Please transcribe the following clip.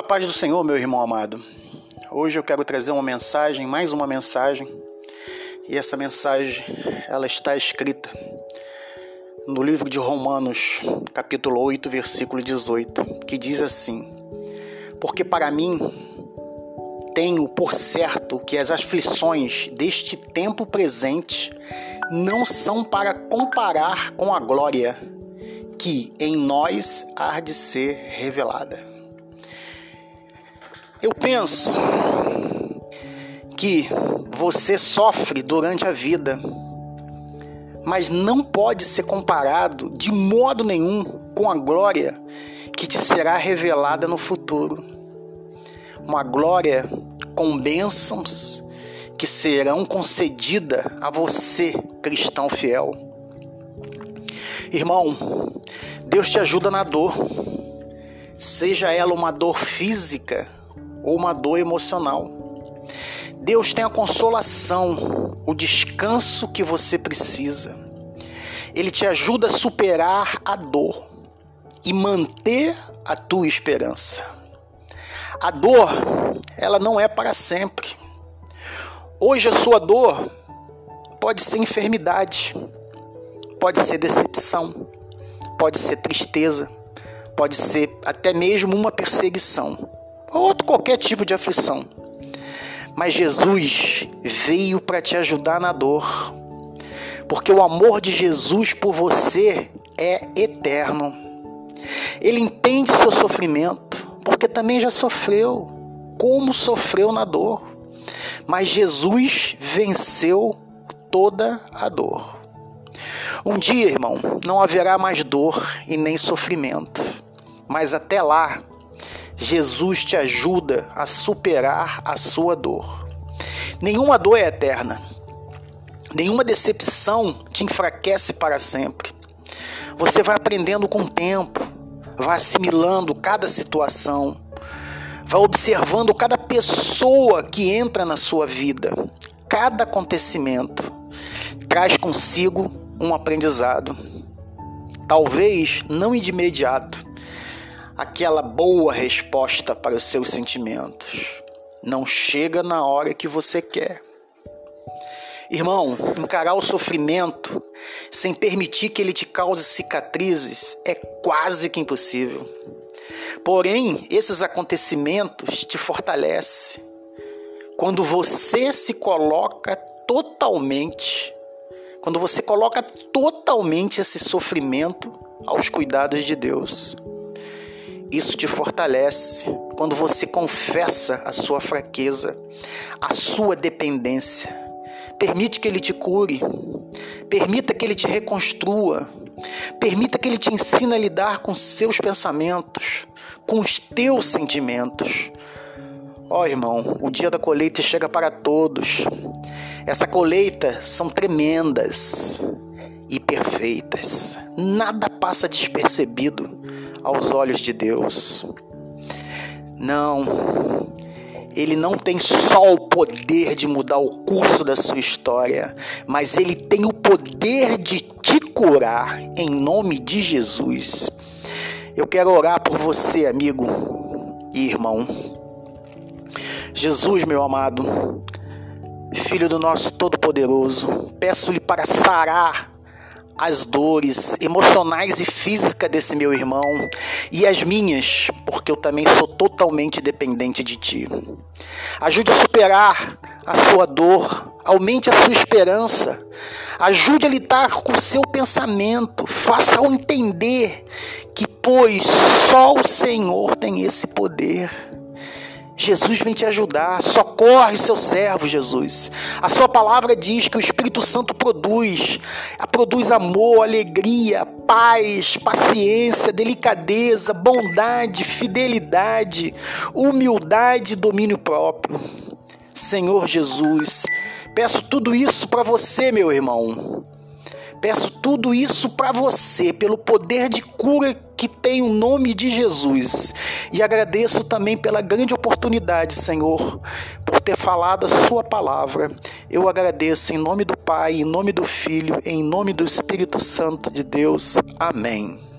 A paz do Senhor, meu irmão amado. Hoje eu quero trazer uma mensagem, mais uma mensagem, e essa mensagem ela está escrita no livro de Romanos, capítulo 8, versículo 18, que diz assim: Porque para mim tenho por certo que as aflições deste tempo presente não são para comparar com a glória que em nós há de ser revelada. Eu penso que você sofre durante a vida, mas não pode ser comparado de modo nenhum com a glória que te será revelada no futuro. Uma glória com bênçãos que serão concedidas a você, cristão fiel. Irmão, Deus te ajuda na dor, seja ela uma dor física ou uma dor emocional. Deus tem a consolação, o descanso que você precisa. Ele te ajuda a superar a dor e manter a tua esperança. A dor, ela não é para sempre. Hoje a sua dor pode ser enfermidade, pode ser decepção, pode ser tristeza, pode ser até mesmo uma perseguição ou outro qualquer tipo de aflição. Mas Jesus veio para te ajudar na dor, porque o amor de Jesus por você é eterno. Ele entende seu sofrimento, porque também já sofreu, como sofreu na dor. Mas Jesus venceu toda a dor. Um dia, irmão, não haverá mais dor e nem sofrimento, mas até lá Jesus te ajuda a superar a sua dor. Nenhuma dor é eterna. Nenhuma decepção te enfraquece para sempre. Você vai aprendendo com o tempo, vai assimilando cada situação, vai observando cada pessoa que entra na sua vida. Cada acontecimento traz consigo um aprendizado. Talvez não de imediato, aquela boa resposta para os seus sentimentos. Não chega na hora que você quer. Irmão, encarar o sofrimento sem permitir que ele te cause cicatrizes é quase que impossível. Porém, esses acontecimentos te fortalecem quando você se coloca totalmente, quando você coloca totalmente esse sofrimento aos cuidados de Deus. Isso te fortalece quando você confessa a sua fraqueza, a sua dependência. Permite que Ele te cure, permita que Ele te reconstrua, permita que Ele te ensine a lidar com seus pensamentos, com os teus sentimentos. Ó oh, irmão, o dia da colheita chega para todos. Essa colheita são tremendas e perfeitas. Nada passa despercebido aos olhos de Deus. Não, ele não tem só o poder de mudar o curso da sua história, mas ele tem o poder de te curar em nome de Jesus. Eu quero orar por você, amigo e irmão. Jesus, meu amado, Filho do nosso Todo-Poderoso, peço-lhe para sarar as dores emocionais e físicas desse meu irmão e as minhas, porque eu também sou totalmente dependente de ti. Ajude a superar a sua dor, aumente a sua esperança, ajude a lidar com o seu pensamento, faça-o entender que, pois só o Senhor tem esse poder Jesus vem te ajudar. Socorre seu servo, Jesus. A sua palavra diz que o Espírito Santo produz, produz amor, alegria, paz, paciência, delicadeza, bondade, fidelidade, humildade e domínio próprio. Senhor Jesus, peço tudo isso para você, meu irmão. Peço tudo isso para você, pelo poder de cura que tem o nome de Jesus. E agradeço também pela grande oportunidade, Senhor, por ter falado a Sua palavra. Eu agradeço em nome do Pai, em nome do Filho, em nome do Espírito Santo de Deus. Amém.